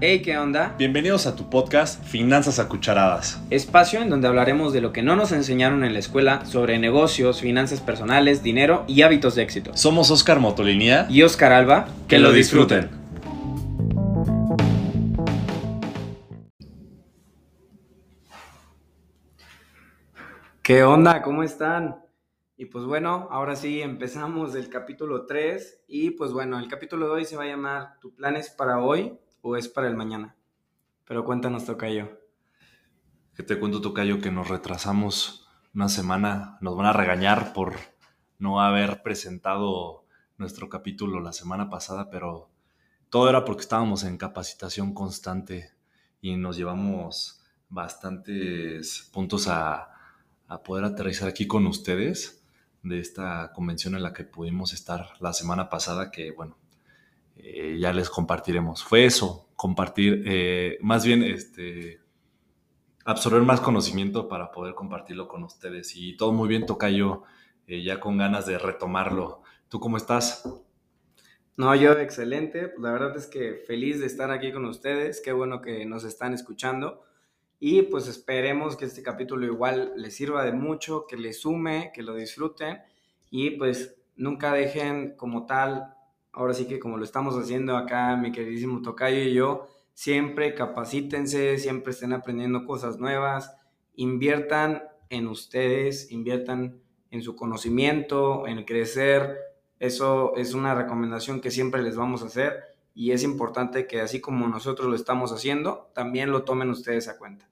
Hey, ¿qué onda? Bienvenidos a tu podcast Finanzas a Cucharadas. Espacio en donde hablaremos de lo que no nos enseñaron en la escuela sobre negocios, finanzas personales, dinero y hábitos de éxito. Somos Oscar Motolinía Y Oscar Alba, que lo disfruten. ¿Qué onda? ¿Cómo están? Y pues bueno, ahora sí empezamos el capítulo 3 y pues bueno, el capítulo de hoy se va a llamar ¿Tu plan es para hoy o es para el mañana? Pero cuéntanos, Tocayo. Que te cuento, Tocayo, que nos retrasamos una semana. Nos van a regañar por no haber presentado nuestro capítulo la semana pasada, pero todo era porque estábamos en capacitación constante y nos llevamos bastantes puntos a, a poder aterrizar aquí con ustedes de esta convención en la que pudimos estar la semana pasada, que bueno, eh, ya les compartiremos. Fue eso, compartir, eh, más bien este, absorber más conocimiento para poder compartirlo con ustedes. Y todo muy bien, Tocayo, eh, ya con ganas de retomarlo. ¿Tú cómo estás? No, yo excelente. Pues la verdad es que feliz de estar aquí con ustedes. Qué bueno que nos están escuchando. Y pues esperemos que este capítulo igual les sirva de mucho, que les sume, que lo disfruten y pues nunca dejen como tal, ahora sí que como lo estamos haciendo acá mi queridísimo Tocayo y yo, siempre capacítense, siempre estén aprendiendo cosas nuevas, inviertan en ustedes, inviertan en su conocimiento, en crecer. Eso es una recomendación que siempre les vamos a hacer y es importante que así como nosotros lo estamos haciendo, también lo tomen ustedes a cuenta.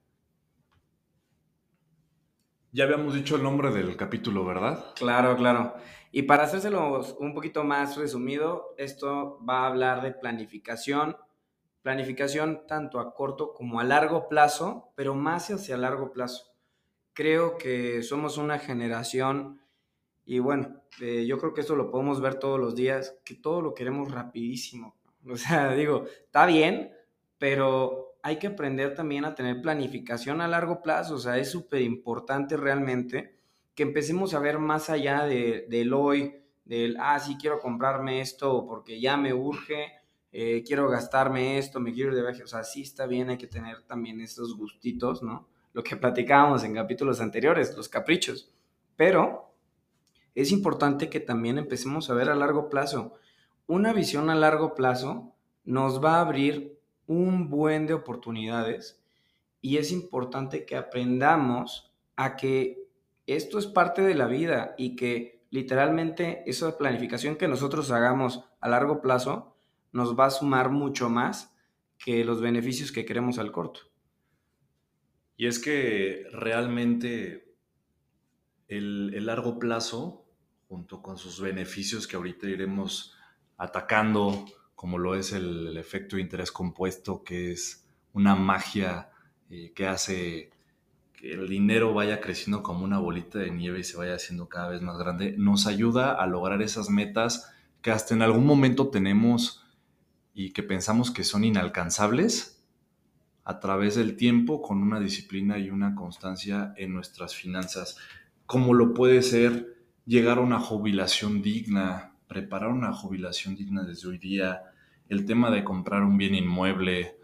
Ya habíamos dicho el nombre del capítulo, ¿verdad? Claro, claro. Y para hacérselo un poquito más resumido, esto va a hablar de planificación, planificación tanto a corto como a largo plazo, pero más hacia largo plazo. Creo que somos una generación, y bueno, eh, yo creo que esto lo podemos ver todos los días, que todo lo queremos rapidísimo. O sea, digo, está bien, pero hay que aprender también a tener planificación a largo plazo. O sea, es súper importante realmente que empecemos a ver más allá de, del hoy, del, ah, sí, quiero comprarme esto porque ya me urge, eh, quiero gastarme esto, me quiero ir de viaje. O sea, sí está bien, hay que tener también estos gustitos, ¿no? Lo que platicábamos en capítulos anteriores, los caprichos. Pero es importante que también empecemos a ver a largo plazo una visión a largo plazo nos va a abrir un buen de oportunidades y es importante que aprendamos a que esto es parte de la vida y que literalmente esa planificación que nosotros hagamos a largo plazo nos va a sumar mucho más que los beneficios que queremos al corto. Y es que realmente el, el largo plazo, junto con sus beneficios que ahorita iremos atacando, como lo es el, efecto de interés compuesto, que es una magia eh, que hace que el dinero vaya creciendo como una bolita de nieve y se vaya haciendo cada vez más grande, nos ayuda a lograr esas metas que hasta en algún momento tenemos y que pensamos que son inalcanzables a través del tiempo con una disciplina y una constancia en nuestras finanzas, como lo puede ser llegar a una jubilación digna, preparar una jubilación digna desde hoy día, el tema de comprar un bien inmueble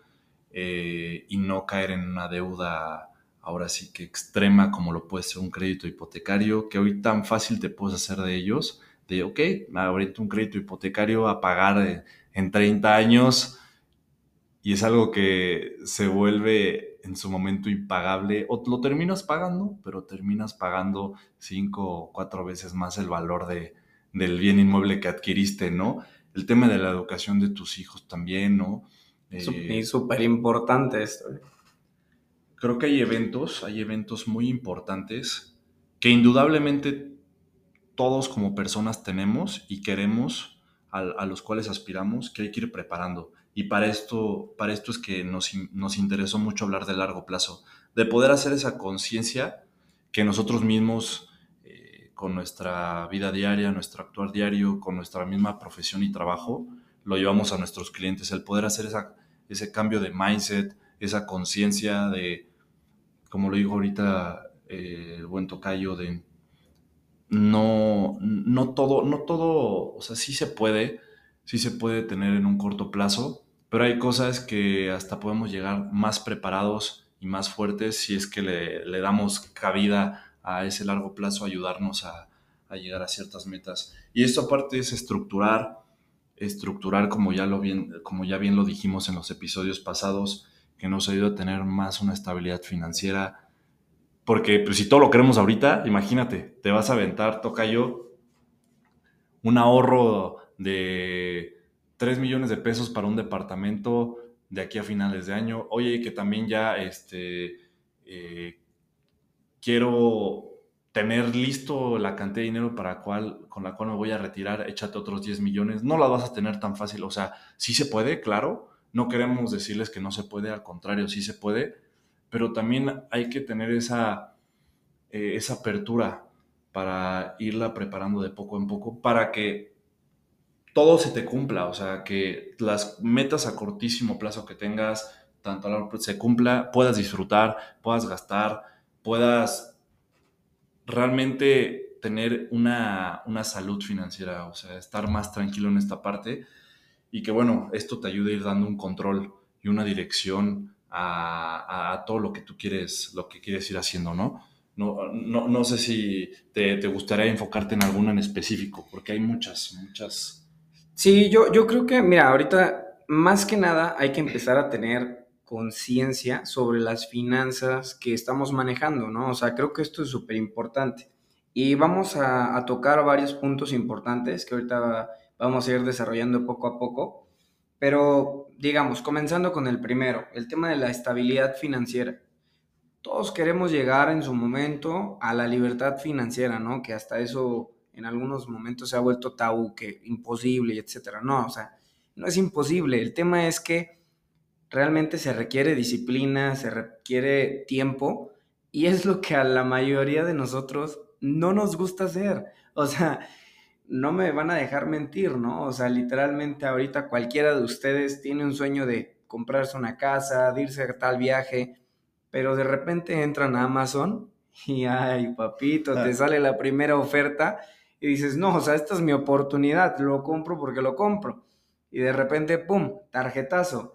eh, y no caer en una deuda ahora sí que extrema como lo puede ser un crédito hipotecario, que hoy tan fácil te puedes hacer de ellos, de, ok, ahorita un crédito hipotecario a pagar en 30 años y es algo que se vuelve en su momento impagable o lo terminas pagando, pero terminas pagando cinco o cuatro veces más el valor de, del bien inmueble que adquiriste, ¿no? El tema de la educación de tus hijos también, ¿no? Eh, súper importante esto. Creo que hay eventos, hay eventos muy importantes que indudablemente todos como personas tenemos y queremos, a, los cuales aspiramos, que hay que ir preparando. Y para esto, para esto es que nos, nos interesó mucho hablar de largo plazo, de poder hacer esa conciencia que nosotros mismos con nuestra vida diaria, nuestro actuar diario, con nuestra misma profesión y trabajo, lo llevamos a nuestros clientes. El poder hacer esa, ese cambio de mindset, esa conciencia de, como lo digo ahorita eh, el buen tocayo, de no, no todo, no todo, o sea, sí se puede, sí se puede tener en un corto plazo, pero hay cosas que hasta podemos llegar más preparados y más fuertes si es que le, damos cabida a ese largo plazo, ayudarnos a, llegar a ciertas metas. Y esto aparte es estructurar, estructurar como ya, lo bien, como ya bien lo dijimos en los episodios pasados, que nos ayuda a tener más una estabilidad financiera. Porque pues, si todo lo queremos ahorita, imagínate, te vas a aventar, toca yo, un ahorro de 3 millones de pesos para un departamento de aquí a finales de año. Oye, que también ya este, quiero tener listo la cantidad de dinero para cual, con la cual me voy a retirar, échate otros 10 millones. No la vas a tener tan fácil. O sea, sí se puede, claro. No queremos decirles que no se puede, al contrario, sí se puede. Pero también hay que tener esa, eh, esa apertura para irla preparando de poco en poco para que todo se te cumpla. O sea, que las metas a cortísimo plazo que tengas, tanto a largo se cumpla, puedas disfrutar, puedas gastar, puedas realmente tener una, salud financiera, o sea, estar más tranquilo en esta parte y que bueno, esto te ayude a ir dando un control y una dirección a, todo lo que tú quieres, lo que quieres ir haciendo, ¿no? No, no, sé si te, gustaría enfocarte en alguna en específico, porque hay muchas, muchas. Sí, yo, yo creo que, mira, ahorita más que nada hay que empezar a tener conciencia sobre las finanzas que estamos manejando, ¿no? O sea, creo que esto es súper importante. Y vamos a, tocar varios puntos importantes que ahorita vamos a ir desarrollando poco a poco. Pero, digamos, comenzando con el primero, el tema de la estabilidad financiera. Todos queremos llegar en su momento a la libertad financiera, ¿no? Que hasta eso en algunos momentos se ha vuelto tabú, que imposible, etcétera. No, o sea, no es imposible. El tema es que realmente se requiere disciplina, se requiere tiempo y es lo que a la mayoría de nosotros no nos gusta hacer. O sea, no me van a dejar mentir, ¿no? O sea, literalmente ahorita cualquiera de ustedes tiene un sueño de comprarse una casa, de irse a tal viaje, pero de repente entran a Amazon y, ay, papito, te sale la primera oferta y dices, no, o sea, esta es mi oportunidad, lo compro porque lo compro. Y de repente, ¡pum!, tarjetazo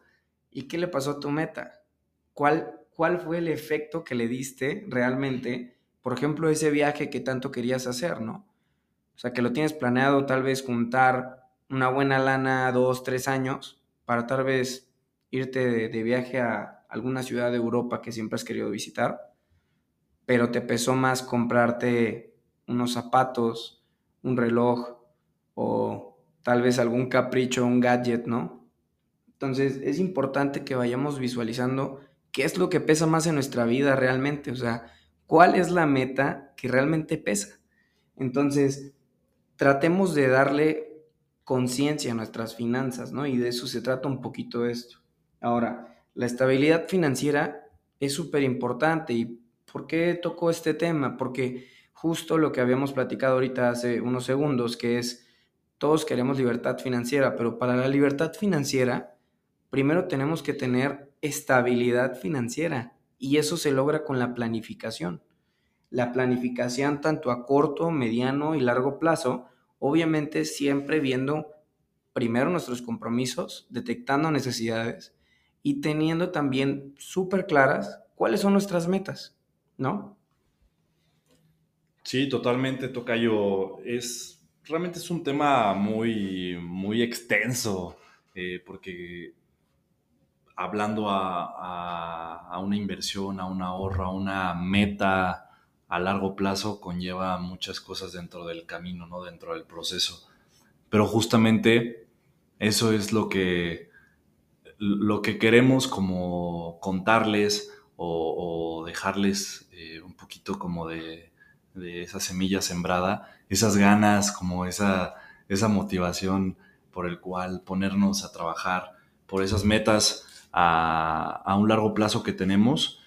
¿Y qué le pasó a tu meta? ¿Cuál, ¿Cuál fue el efecto que le diste realmente? Por ejemplo, ese viaje que tanto querías hacer, ¿no? O sea, que lo tienes planeado tal vez juntar una buena lana dos, tres años para tal vez irte de, viaje a alguna ciudad de Europa que siempre has querido visitar, pero te pesó más comprarte unos zapatos, un reloj o tal vez algún capricho, un gadget, ¿no? Entonces es importante que vayamos visualizando qué es lo que pesa más en nuestra vida realmente, o sea, cuál es la meta que realmente pesa. Entonces, tratemos de darle conciencia a nuestras finanzas, ¿no? Y de eso se trata un poquito esto. Ahora, la estabilidad financiera es súper importante. ¿Y por qué tocó este tema? Porque justo lo que habíamos platicado ahorita hace unos segundos, que es, todos queremos libertad financiera, pero para la libertad financiera primero tenemos que tener estabilidad financiera y eso se logra con la planificación. La planificación tanto a corto, mediano y largo plazo, obviamente siempre viendo primero nuestros compromisos, detectando necesidades y teniendo también súper claras cuáles son nuestras metas, ¿no? Sí, totalmente, Tocayo. Es, realmente es un tema muy, muy extenso, eh, porque hablando a, una inversión, a un ahorro, a una meta a largo plazo, conlleva muchas cosas dentro del camino, ¿no? Dentro del proceso. Pero justamente eso es lo que, lo que queremos como contarles o, dejarles eh, un poquito como de, esa semilla sembrada, esas ganas, como esa, esa motivación por el cual ponernos a trabajar por esas metas a, un largo plazo que tenemos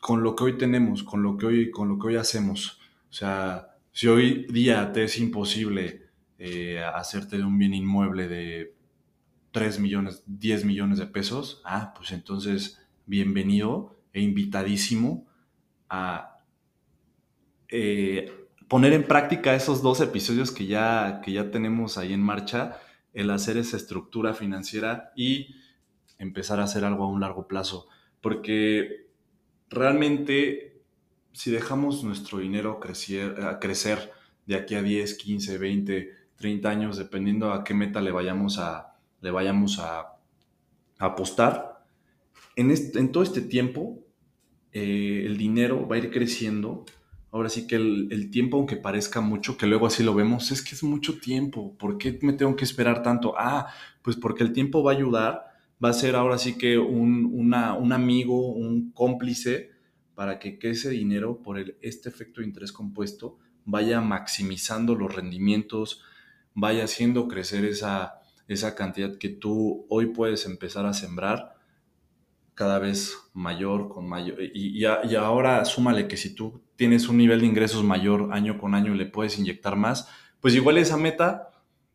con lo que hoy tenemos, con lo que hoy, con lo que hoy hacemos. O sea, si hoy día te es imposible eh, hacerte un bien inmueble de 3 millones, 10 millones de pesos, ah, pues entonces bienvenido e invitadísimo a eh, poner en práctica esos dos episodios que ya, que ya tenemos ahí en marcha, el hacer esa estructura financiera y empezar a hacer algo a un largo plazo, porque realmente si dejamos nuestro dinero crecer, crecer de aquí a 10, 15, 20, 30 años, dependiendo a qué meta le vayamos a, apostar, en, en, todo este tiempo eh, el dinero va a ir creciendo. Ahora sí que el, el, tiempo, aunque parezca mucho, que luego así lo vemos, es que es mucho tiempo. ¿Por qué me tengo que esperar tanto? Ah, pues porque el tiempo va a ayudar, va a ser ahora sí que un, un amigo, un cómplice para que, que ese dinero, por el, este efecto de interés compuesto, vaya maximizando los rendimientos, vaya haciendo crecer esa, esa cantidad que tú hoy puedes empezar a sembrar cada vez mayor, con mayor. Y, y, ahora súmale que si tú tienes un nivel de ingresos mayor año con año y le puedes inyectar más, pues igual esa meta,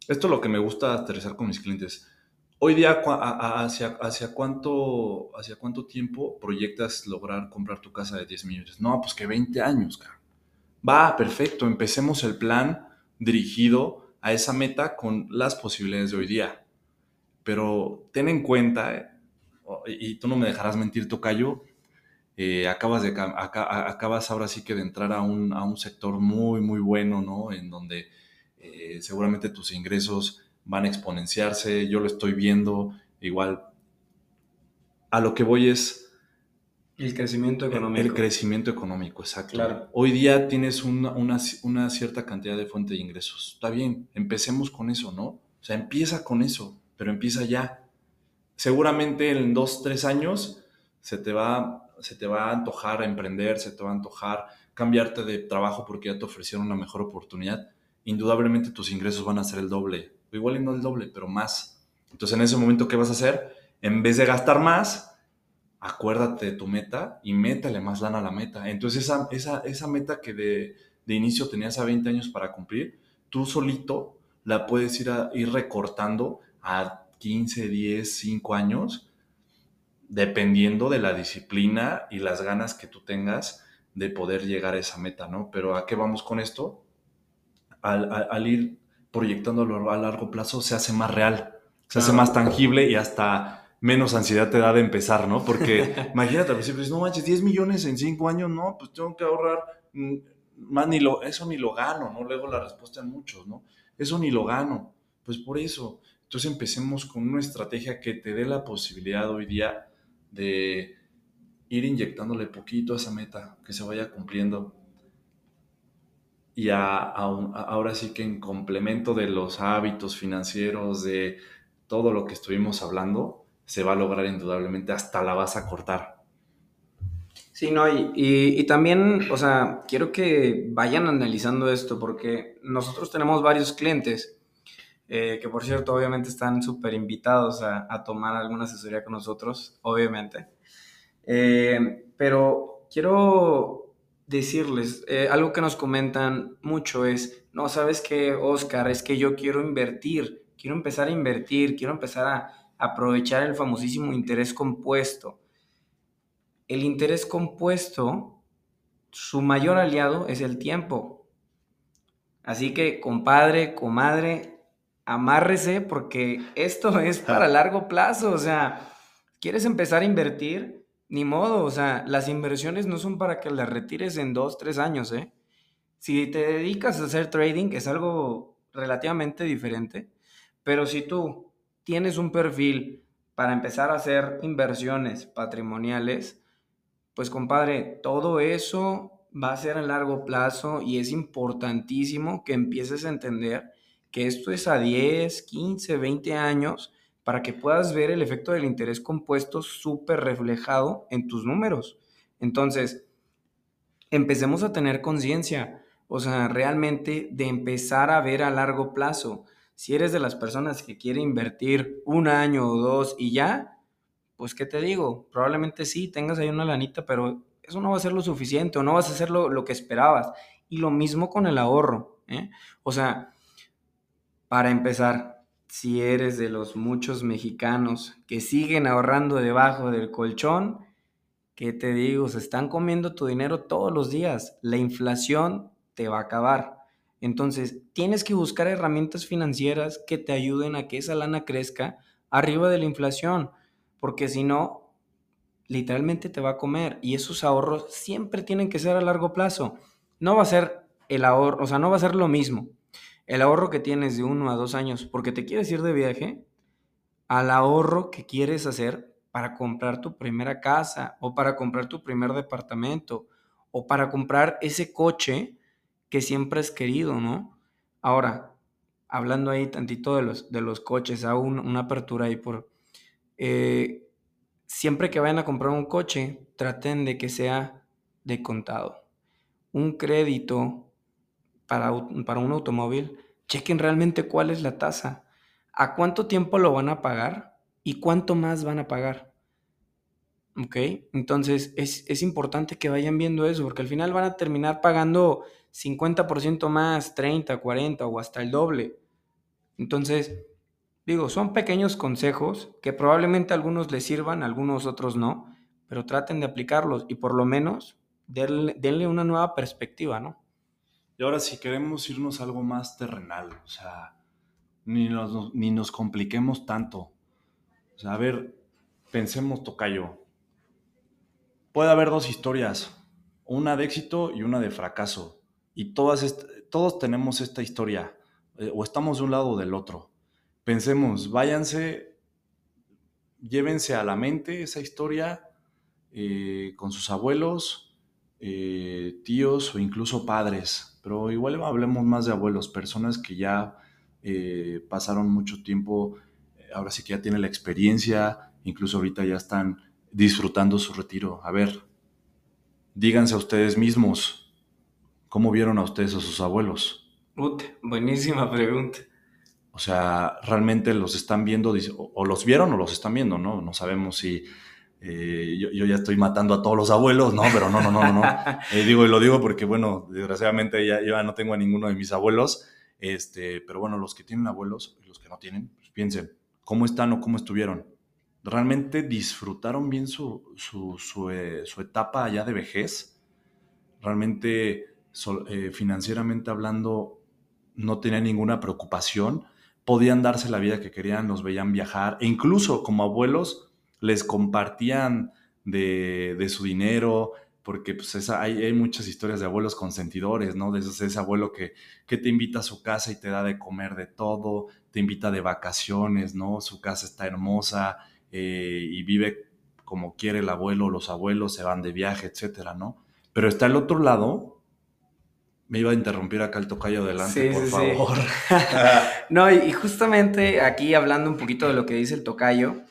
esto es lo que me gusta aterrizar con mis clientes. Hoy día, hacia, hacia, cuánto, ¿hacia cuánto tiempo proyectas lograr comprar tu casa de 10 millones? No, pues que 20 años, cara. Va, perfecto, empecemos el plan dirigido a esa meta con las posibilidades de hoy día. Pero ten en cuenta, eh, y tú no me dejarás mentir, Tocayo, eh, acabas, de, acabas ahora sí que de entrar a un, a un sector muy, muy bueno, ¿no? En donde eh, seguramente tus ingresos van a exponenciarse, yo lo estoy viendo, igual. A lo que voy es, el crecimiento económico. El, crecimiento económico, exacto. Hoy día tienes una, una, cierta cantidad de fuente de ingresos. Está bien, empecemos con eso, ¿no? O sea, empieza con eso, pero empieza ya. Seguramente en dos, tres años se te va, se te va a antojar emprender, se te va a antojar cambiarte de trabajo porque ya te ofrecieron una mejor oportunidad. Indudablemente tus ingresos van a ser el doble, igual y no el doble, pero más. Entonces en ese momento, ¿qué vas a hacer? En vez de gastar más, acuérdate de tu meta y métale más lana a la meta. Entonces esa, esa, esa meta que de, de, inicio tenías a 20 años para cumplir, tú solito la puedes ir, a, ir recortando a 15, 10, 5 años, dependiendo de la disciplina y las ganas que tú tengas de poder llegar a esa meta, ¿no? Pero ¿a qué vamos con esto? Al, al, ir proyectándolo a largo plazo se hace más real, se hace más tangible y hasta menos ansiedad te da de empezar, ¿no? Porque imagínate al principio, no manches, 10 millones en 5 años, no, pues tengo que ahorrar, mm, más ni lo, eso ni lo gano, ¿no? Luego la respuesta en muchos, ¿no? Eso ni lo gano, pues por eso. Entonces empecemos con una estrategia que te dé la posibilidad hoy día de ir inyectándole poquito a esa meta, que se vaya cumpliendo. Y ahora sí que en complemento de los hábitos financieros, de todo lo que estuvimos hablando, se va a lograr indudablemente, hasta la vas a cortar. Sí, no, y, también, o sea, quiero que vayan analizando esto porque nosotros tenemos varios clientes eh, que, por cierto, obviamente están súper invitados a, a, tomar alguna asesoría con nosotros, obviamente. Eh, pero quiero decirles, eh, algo que nos comentan mucho es, no, sabes qué, Oscar, es que yo quiero invertir, quiero empezar a invertir, quiero empezar a aprovechar el famosísimo interés compuesto. El interés compuesto, su mayor aliado es el tiempo. Así que, compadre, comadre, amárrese porque esto es para largo plazo. O sea, ¿quieres empezar a invertir? Ni modo, o sea, las inversiones no son para que las retires en dos, tres años, ¿eh? Si te dedicas a hacer trading es algo relativamente diferente, pero si tú tienes un perfil para empezar a hacer inversiones patrimoniales, pues compadre, todo eso va a ser a largo plazo y es importantísimo que empieces a entender que esto es a 10, 15, 20 años para que puedas ver el efecto del interés compuesto súper reflejado en tus números. Entonces, empecemos a tener conciencia, o sea, realmente de empezar a ver a largo plazo. Si eres de las personas que quiere invertir un año o dos y ya, pues qué te digo, probablemente sí, tengas ahí una lanita, pero eso no va a ser lo suficiente o no vas a hacer lo, que esperabas. Y lo mismo con el ahorro. ¿eh? O sea, para empezar, si eres de los muchos mexicanos que siguen ahorrando debajo del colchón, ¿qué te digo? Se están comiendo tu dinero todos los días. La inflación te va a acabar. Entonces, tienes que buscar herramientas financieras que te ayuden a que esa lana crezca arriba de la inflación. porque si no, literalmente te va a comer y esos ahorros siempre tienen que ser a largo plazo. No va a ser el ahorro, o sea, no va a ser lo mismo el ahorro que tienes de uno a dos años porque te quieres ir de viaje al ahorro que quieres hacer para comprar tu primera casa o para comprar tu primer departamento o para comprar ese coche que siempre has querido, ¿no? Ahora, hablando ahí tantito de los, de los coches, hago una apertura ahí por... Eh, siempre que vayan a comprar un coche, traten de que sea de contado. Un crédito para, para un automóvil, chequen realmente cuál es la tasa, a cuánto tiempo lo van a pagar y cuánto más van a pagar. ¿Ok? Entonces es, es importante que vayan viendo eso, porque al final van a terminar pagando 50% más, 30, 40 o hasta el doble. Entonces, digo, son pequeños consejos que probablemente algunos les sirvan, algunos otros no, pero traten de aplicarlos y por lo menos denle, una nueva perspectiva, ¿no? Y ahora si queremos irnos a algo más terrenal, o sea, ni nos, ni nos compliquemos tanto. O sea, a ver, pensemos, Tocayo. Puede haber dos historias, una de éxito y una de fracaso. Y todas todos tenemos esta historia, eh, o estamos de un lado o del otro. Pensemos, váyanse, llévense a la mente esa historia eh, con sus abuelos, eh, tíos o incluso padres. Pero igual hablemos más de abuelos, personas que ya pasaron mucho tiempo, ahora sí que ya tienen la experiencia, incluso ahorita ya están disfrutando su retiro. A ver, díganse a ustedes mismos, ¿Cómo vieron a ustedes a sus abuelos? buenísima pregunta. O sea, realmente los están viendo, o, los vieron o los están viendo, ¿no? No sabemos si eh, yo, ya estoy matando a todos los abuelos, ¿no? Pero no, no, no, no. Eh, digo, y lo digo porque, bueno, desgraciadamente ya, ya, no tengo a ninguno de mis abuelos. Este, pero bueno, los que tienen abuelos, los que no tienen, pues piensen, ¿cómo están o cómo estuvieron? ¿Realmente disfrutaron bien su, su, su, eh, su etapa allá de vejez? ¿Realmente eh, financieramente hablando no tenían ninguna preocupación, podían darse la vida que querían, los veían viajar e incluso como abuelos les compartían de, su dinero, porque pues hay, muchas historias de abuelos consentidores, ¿no? De ese, abuelo que, que, te invita a su casa y te da de comer de todo, te invita de vacaciones, ¿no? Su casa está hermosa eh, y vive como quiere el abuelo, los abuelos se van de viaje, etcétera, ¿no? Pero está el otro lado me iba a interrumpir acá el tocayo adelante, por favor. no, y justamente aquí hablando un poquito de lo que dice el tocayo,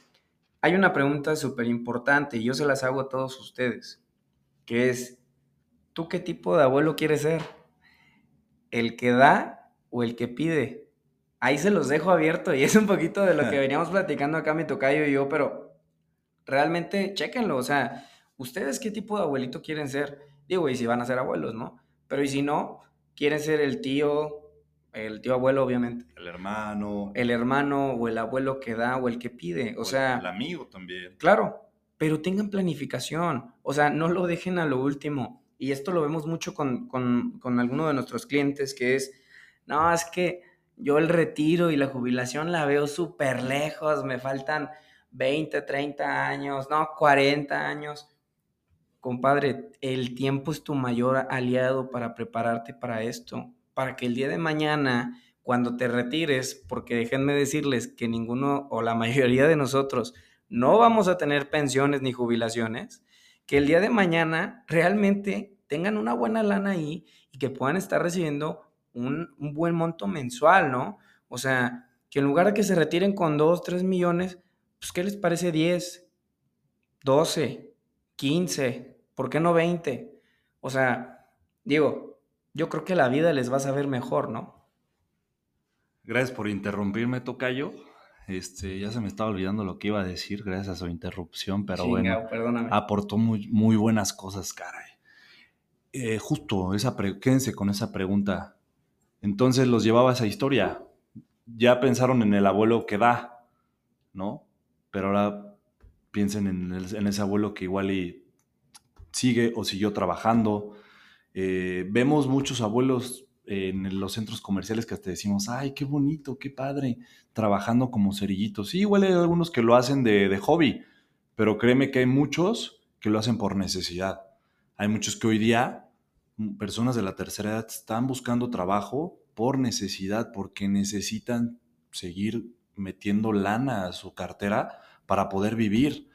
hay una pregunta súper importante y yo se las hago a todos ustedes, que es, ¿tú qué tipo de abuelo quieres ser? ¿El que da o el que pide? Ahí se los dejo abierto y es un poquito de lo que veníamos platicando acá mi tocayo y yo, pero realmente chéquenlo, o sea, ¿ustedes qué tipo de abuelito quieren ser? Digo, y si van a ser abuelos, ¿no? Pero y si no, quieren ser el tío, el tío abuelo, obviamente. El hermano. El hermano o el abuelo que da o el que pide. O, sea. El amigo también. Claro, pero tengan planificación. O sea, no lo dejen a lo último. Y esto lo vemos mucho con, con, con alguno de nuestros clientes, que es, no, es que yo el retiro y la jubilación la veo súper lejos, me faltan 20, 30 años, no, 40 años compadre, el tiempo es tu mayor aliado para prepararte para esto, para que el día de mañana, cuando te retires, porque déjenme decirles que ninguno o la mayoría de nosotros no vamos a tener pensiones ni jubilaciones, que el día de mañana realmente tengan una buena lana ahí y que puedan estar recibiendo un, buen monto mensual, ¿no? O sea, que en lugar de que se retiren con 2, 3 millones, pues ¿qué les parece 10, 12, 15, ¿Por qué no 20? O sea, digo, yo creo que la vida les va a saber mejor, ¿no? Gracias por interrumpirme, Tocayo. Este, ya se me estaba olvidando lo que iba a decir, gracias a su interrupción, pero bueno, aportó muy, muy buenas cosas, caray. Eh, justo, esa quédense con esa pregunta. Entonces los llevaba a esa historia. Ya pensaron en el abuelo que da, ¿no? Pero ahora piensen en, en ese abuelo que igual y sigue o siguió trabajando. Eh, vemos muchos abuelos en los centros comerciales que hasta decimos, ay, qué bonito, qué padre, trabajando como cerillitos. Sí, igual hay algunos que lo hacen de, hobby, pero créeme que hay muchos que lo hacen por necesidad. Hay muchos que hoy día, mm, personas de la tercera edad, están buscando trabajo por necesidad, porque necesitan seguir metiendo lana a su cartera para poder vivir.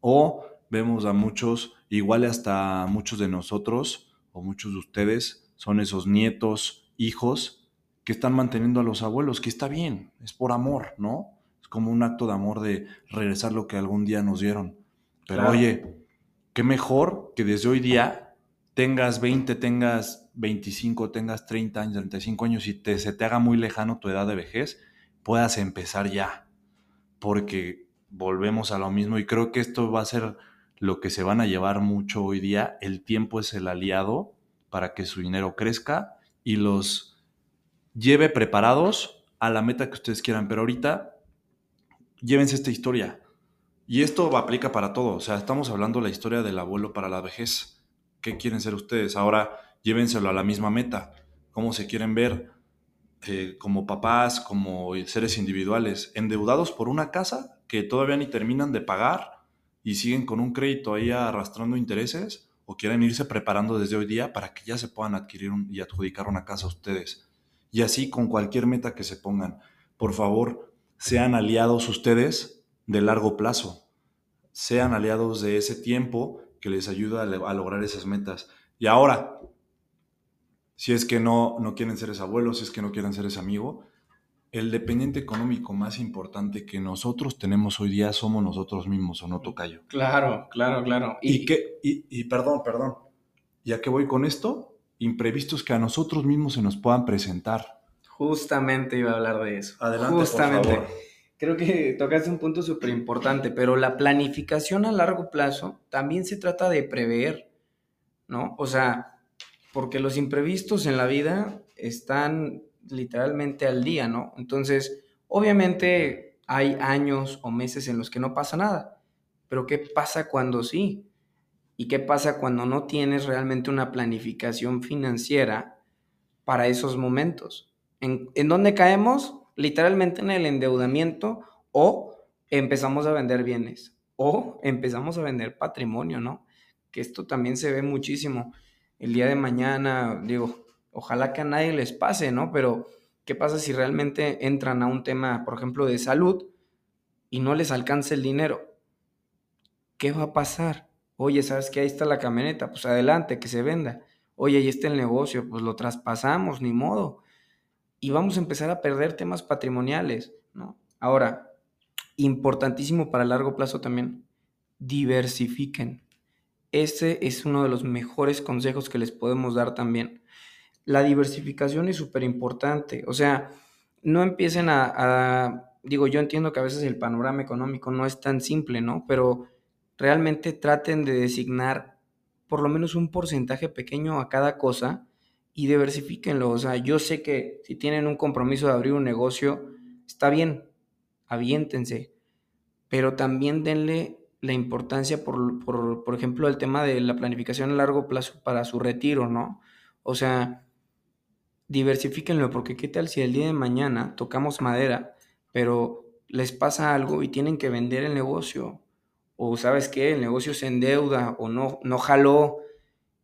O vemos a muchos, igual hasta muchos de nosotros o muchos de ustedes, son esos nietos, hijos, que están manteniendo a los abuelos, que está bien, es por amor, ¿no? Es como un acto de amor de regresar lo que algún día nos dieron. Pero oye, qué mejor que desde hoy día tengas 20, tengas 25, tengas 30 años, 35 años y te, se te haga muy lejano tu edad de vejez, puedas empezar ya. Porque volvemos a lo mismo y creo que esto va a ser lo que se van a llevar mucho hoy día. El tiempo es el aliado para que su dinero crezca y los lleve preparados a la meta que ustedes quieran. Pero ahorita, llévense esta historia. Y esto aplica para todo. O sea, estamos hablando de la historia del abuelo para la vejez. ¿Qué quieren ser ustedes? Ahora llévenselo a la misma meta. ¿Cómo se quieren ver eh, como papás, como seres individuales? ¿Endeudados por una casa que todavía ni terminan de pagar y siguen con un crédito ahí arrastrando intereses? ¿O quieren irse preparando desde hoy día para que ya se puedan adquirir y adjudicar una casa a ustedes? Y así con cualquier meta que se pongan. Por favor, sean aliados ustedes de largo plazo. Sean aliados de ese tiempo que les ayuda a, lograr esas metas. Y ahora, si es que no, no quieren ser ese abuelo, si es que no quieren ser ese amigo, el dependiente económico más importante que nosotros tenemos hoy día somos nosotros mismos, ¿o no, Tocayo? Claro, claro, claro. Y, que, y, y perdón, perdón, ya que voy con esto, imprevistos que a nosotros mismos se nos puedan presentar. Justamente iba a hablar de eso. Adelante, Justamente. por favor creo que tocaste un punto súper importante, pero la planificación a largo plazo también se trata de prever, ¿no? O sea, porque los imprevistos en la vida están literalmente al día, ¿no? Entonces, obviamente hay años o meses en los que no pasa nada, pero ¿qué pasa cuando sí? ¿Y qué pasa cuando no tienes realmente una planificación financiera para esos momentos? ¿En, ¿en dónde caemos? literalmente en el endeudamiento o empezamos a vender bienes o empezamos a vender patrimonio, ¿no? Que esto también se ve muchísimo. El día de mañana, digo, ojalá que a nadie les pase, ¿no? Pero, ¿qué pasa si realmente entran a un tema, por ejemplo, de salud y no les alcanza el dinero? ¿Qué va a pasar? Oye, ¿sabes que Ahí está la camioneta, pues adelante, que se venda. Oye, ahí está el negocio, pues lo traspasamos, ni modo y vamos a empezar a perder temas patrimoniales, ¿no? Ahora, importantísimo para largo plazo también, diversifiquen. Ese es uno de los mejores consejos que les podemos dar también. La diversificación es súper importante, o sea, no empiecen a, digo, yo entiendo que a veces el panorama económico no es tan simple, ¿no? Pero realmente traten de designar por lo menos un porcentaje pequeño a cada cosa y diversifíquenlo. O sea, yo sé que si tienen un compromiso de abrir un negocio, está bien, aviéntense, pero también denle la importancia, por, por, por ejemplo, el tema de la planificación a largo plazo para su retiro, ¿no? O sea, diversifíquenlo, porque qué tal si el día de mañana tocamos madera, pero les pasa algo y tienen que vender el negocio, o sabes qué, el negocio se endeuda o no, no jaló,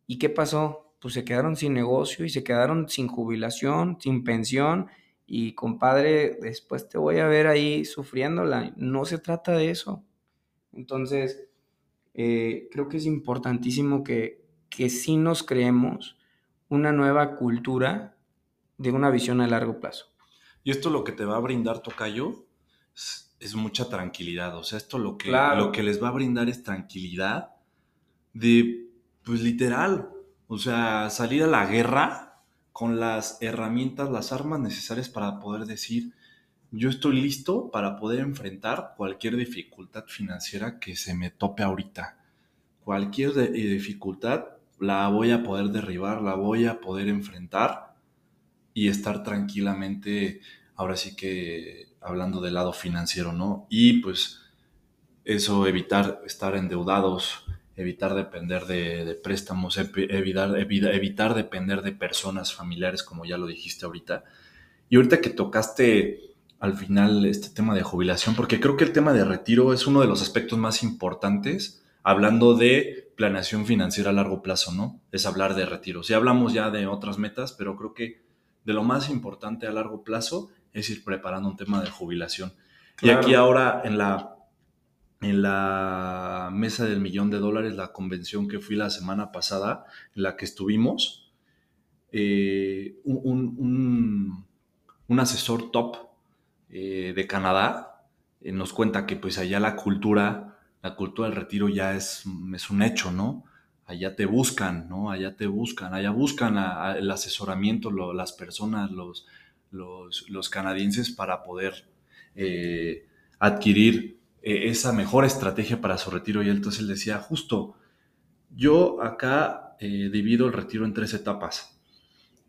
¿y qué pasó? pues se quedaron sin negocio y se quedaron sin jubilación, sin pensión y compadre, después te voy a ver ahí sufriéndola. No se trata de eso. Entonces, eh, creo que es importantísimo que, que nos creemos una nueva cultura de una visión a largo plazo. Y esto lo que te va a brindar, Tocayo, es, mucha tranquilidad. O sea, esto lo que, lo que les va a brindar es tranquilidad de, pues literal, o sea, salir a la guerra con las herramientas, las armas necesarias para poder decir, yo estoy listo para poder enfrentar cualquier dificultad financiera que se me tope ahorita. Cualquier eh, dificultad la voy a poder derribar, la voy a poder enfrentar y estar tranquilamente, ahora sí que hablando del lado financiero, ¿no? Y pues eso, evitar estar endeudados, evitar depender de, préstamos, evitar, evitar depender de personas familiares, como ya lo dijiste ahorita. Y ahorita que tocaste al final este tema de jubilación, porque creo que el tema de retiro es uno de los aspectos más importantes, hablando de planeación financiera a largo plazo, ¿no? Es hablar de retiro. Si hablamos ya de otras metas, pero creo que de lo más importante a largo plazo es ir preparando un tema de jubilación. Y aquí ahora en la, en la mesa del millón de dólares, la convención que fui la semana pasada, en la que estuvimos, eh, un, un asesor top eh, de Canadá eh, nos cuenta que pues allá la cultura, la cultura del retiro ya es, es un hecho, ¿no? Allá te buscan, ¿no? Allá te buscan, allá buscan el asesoramiento las personas, los, los, canadienses para poder eh, adquirir esa mejor estrategia para su retiro. Y entonces él decía, justo, yo acá divido el retiro en tres etapas.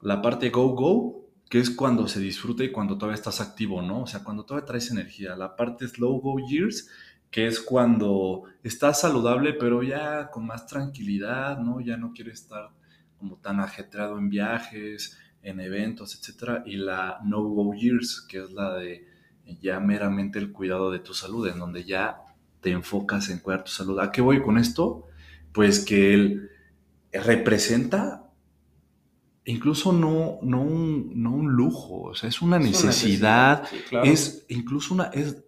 La parte go-go, que es cuando se disfruta y cuando todavía estás activo, ¿no? O sea, cuando todavía traes energía. La parte slow go years, que es cuando estás saludable, pero ya con más tranquilidad, ¿no? Ya no quieres estar como tan ajetreado en viajes, en eventos, etcétera. Y la no go years, que es la de ya meramente el cuidado de tu salud, en donde ya te enfocas en cuidar tu salud. ¿A qué voy con esto? Pues que él representa incluso no, no, un, lujo, o sea, es una necesidad, es, incluso una, es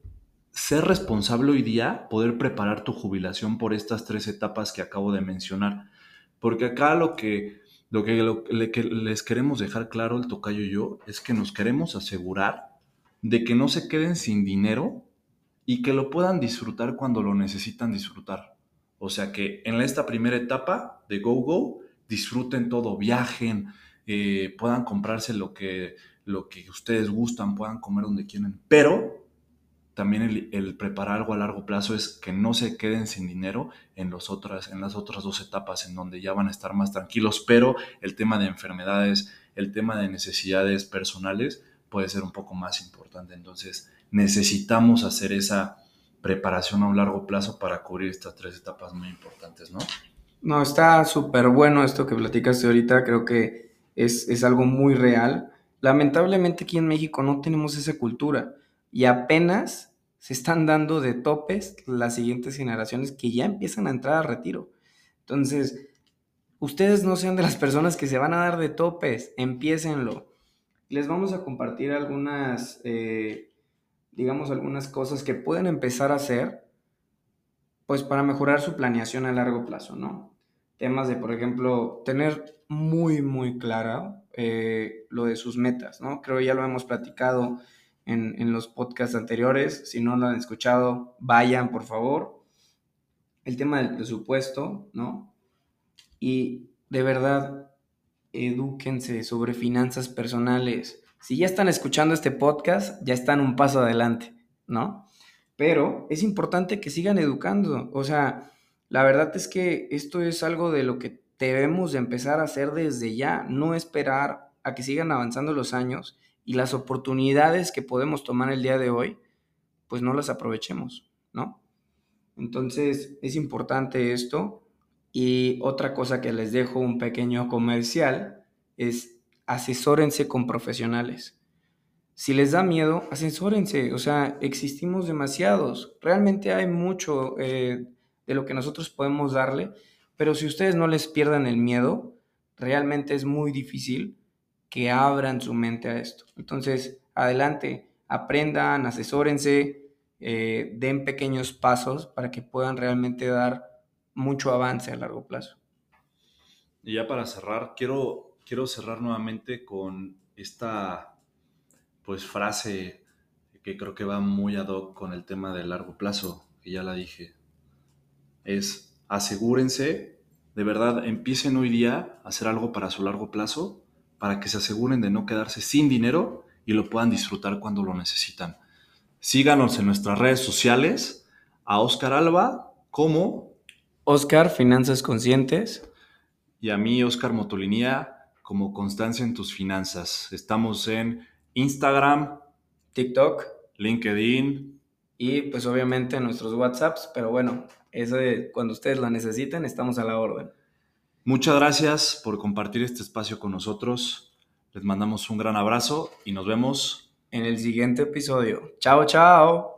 ser responsable hoy día, poder preparar tu jubilación por estas tres etapas que acabo de mencionar. Porque acá lo que, lo que, les queremos dejar claro el tocayo y yo es que nos queremos asegurar de que no se queden sin dinero y que lo puedan disfrutar cuando lo necesitan disfrutar. O sea que en esta primera etapa de Go Go, disfruten todo, viajen, eh, puedan comprarse lo que, lo que ustedes gustan, puedan comer donde quieran, pero también el, preparar algo a largo plazo es que no se queden sin dinero en, los otras, en las otras dos etapas en donde ya van a estar más tranquilos, pero el tema de enfermedades, el tema de necesidades personales puede ser un poco más importante. Entonces necesitamos hacer esa preparación a un largo plazo para cubrir estas tres etapas muy importantes, ¿no? No, está súper bueno esto que platicaste ahorita, creo que es, algo muy real. Lamentablemente aquí en México no tenemos esa cultura y apenas se están dando de topes las siguientes generaciones que ya empiezan a entrar a retiro. Entonces, ustedes no sean de las personas que se van a dar de topes, empiecenlo. Les vamos a compartir algunas, eh, digamos, algunas cosas que pueden empezar a hacer, pues para mejorar su planeación a largo plazo, ¿no? Temas de, por ejemplo, tener muy, muy clara eh, lo de sus metas, ¿no? Creo ya lo hemos platicado en, los podcasts anteriores. Si no lo han escuchado, vayan, por favor. El tema del presupuesto, ¿no? Y de verdad, edúquense sobre finanzas personales. Si ya están escuchando este podcast, ya están un paso adelante, ¿no? Pero es importante que sigan educando. O sea, la verdad es que esto es algo de lo que debemos de empezar a hacer desde ya, no esperar a que sigan avanzando los años y las oportunidades que podemos tomar el día de hoy, pues no las aprovechemos, ¿no? Entonces es importante esto. Y otra cosa que les dejo un pequeño comercial es asesórense con profesionales. Si les da miedo, asesórense. O sea, existimos demasiados. Realmente hay mucho eh, de lo que nosotros podemos darle pero si ustedes no les pierdan el miedo, realmente es muy difícil que abran su mente a esto. Entonces, adelante, aprendan, asesórense, eh, den pequeños pasos para que puedan realmente dar mucho avance a largo plazo. Y ya para cerrar, quiero, quiero cerrar nuevamente con esta pues frase que creo que va muy ad hoc con el tema del largo plazo, que ya la dije. Es asegúrense, de verdad, empiecen hoy día a hacer algo para su largo plazo, para que se aseguren de no quedarse sin dinero y lo puedan disfrutar cuando lo necesitan. Síganos en nuestras redes sociales, a Oscar Alba como Oscar Finanzas Conscientes y a mí Oscar Motolinía como Constancia en tus finanzas. Estamos en Instagram, TikTok, LinkedIn y pues obviamente nuestros WhatsApps, pero bueno, eso de cuando ustedes lo necesiten, estamos a la orden. Muchas gracias por compartir este espacio con nosotros. Les mandamos un gran abrazo y nos vemos en el siguiente episodio. Chao, chao.